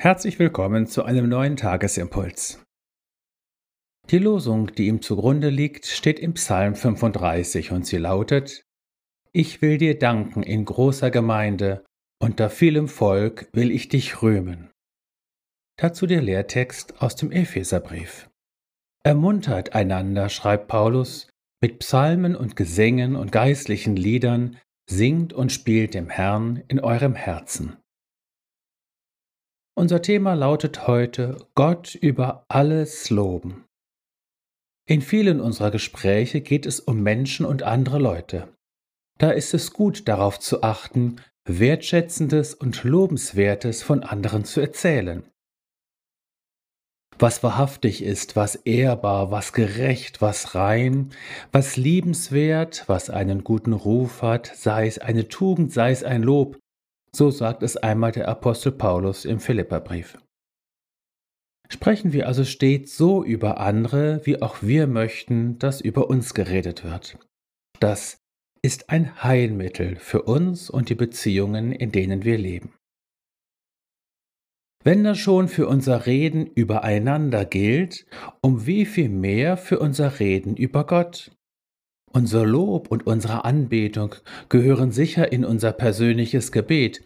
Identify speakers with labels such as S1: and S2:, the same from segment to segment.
S1: Herzlich willkommen zu einem neuen Tagesimpuls. Die Losung, die ihm zugrunde liegt, steht im Psalm 35 und sie lautet Ich will dir danken in großer Gemeinde, unter vielem Volk will ich dich rühmen. Dazu der Lehrtext aus dem Epheserbrief. Ermuntert einander, schreibt Paulus, mit Psalmen und Gesängen und geistlichen Liedern, singt und spielt dem Herrn in eurem Herzen. Unser Thema lautet heute Gott über alles loben. In vielen unserer Gespräche geht es um Menschen und andere Leute. Da ist es gut darauf zu achten, Wertschätzendes und Lobenswertes von anderen zu erzählen. Was wahrhaftig ist, was ehrbar, was gerecht, was rein, was liebenswert, was einen guten Ruf hat, sei es eine Tugend, sei es ein Lob, so sagt es einmal der Apostel Paulus im Philipperbrief. Sprechen wir also stets so über andere, wie auch wir möchten, dass über uns geredet wird. Das ist ein Heilmittel für uns und die Beziehungen, in denen wir leben. Wenn das schon für unser Reden übereinander gilt, um wie viel mehr für unser Reden über Gott? Unser Lob und unsere Anbetung gehören sicher in unser persönliches Gebet,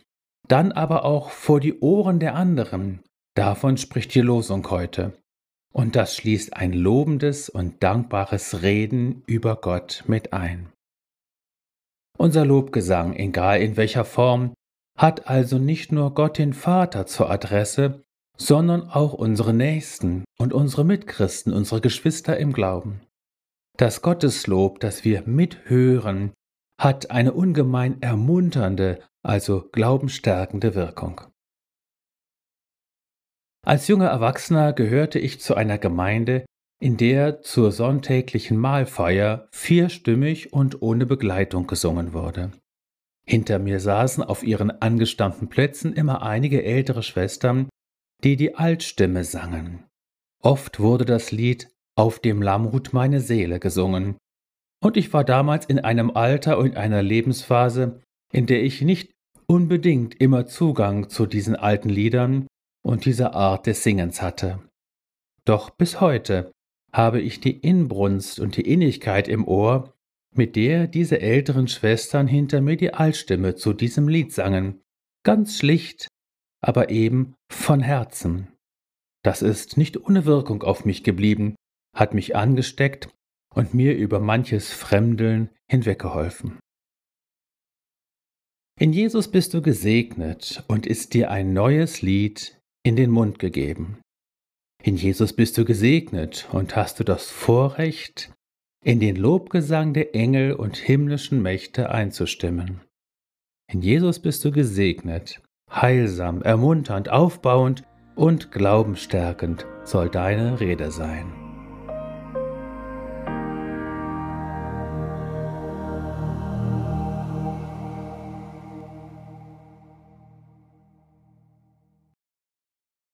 S1: dann aber auch vor die Ohren der anderen. Davon spricht die Losung heute. Und das schließt ein lobendes und dankbares Reden über Gott mit ein. Unser Lobgesang, egal in welcher Form, hat also nicht nur Gott den Vater zur Adresse, sondern auch unsere Nächsten und unsere Mitchristen, unsere Geschwister im Glauben. Das Gotteslob, das wir mithören, hat eine ungemein ermunternde, also glaubensstärkende Wirkung. Als junger Erwachsener gehörte ich zu einer Gemeinde, in der zur sonntäglichen Mahlfeier vierstimmig und ohne Begleitung gesungen wurde. Hinter mir saßen auf ihren angestammten Plätzen immer einige ältere Schwestern, die die Altstimme sangen. Oft wurde das Lied Auf dem Lamm ruht meine Seele gesungen, und ich war damals in einem Alter und einer Lebensphase, in der ich nicht unbedingt immer Zugang zu diesen alten Liedern und dieser Art des Singens hatte. Doch bis heute habe ich die Inbrunst und die Innigkeit im Ohr, mit der diese älteren Schwestern hinter mir die Altstimme zu diesem Lied sangen, ganz schlicht, aber eben von Herzen. Das ist nicht ohne Wirkung auf mich geblieben, hat mich angesteckt und mir über manches Fremdeln hinweggeholfen. In Jesus bist du gesegnet und ist dir ein neues Lied in den Mund gegeben. In Jesus bist du gesegnet und hast du das Vorrecht, in den Lobgesang der Engel und himmlischen Mächte einzustimmen. In Jesus bist du gesegnet, heilsam, ermunternd, aufbauend und glaubenstärkend soll deine Rede sein.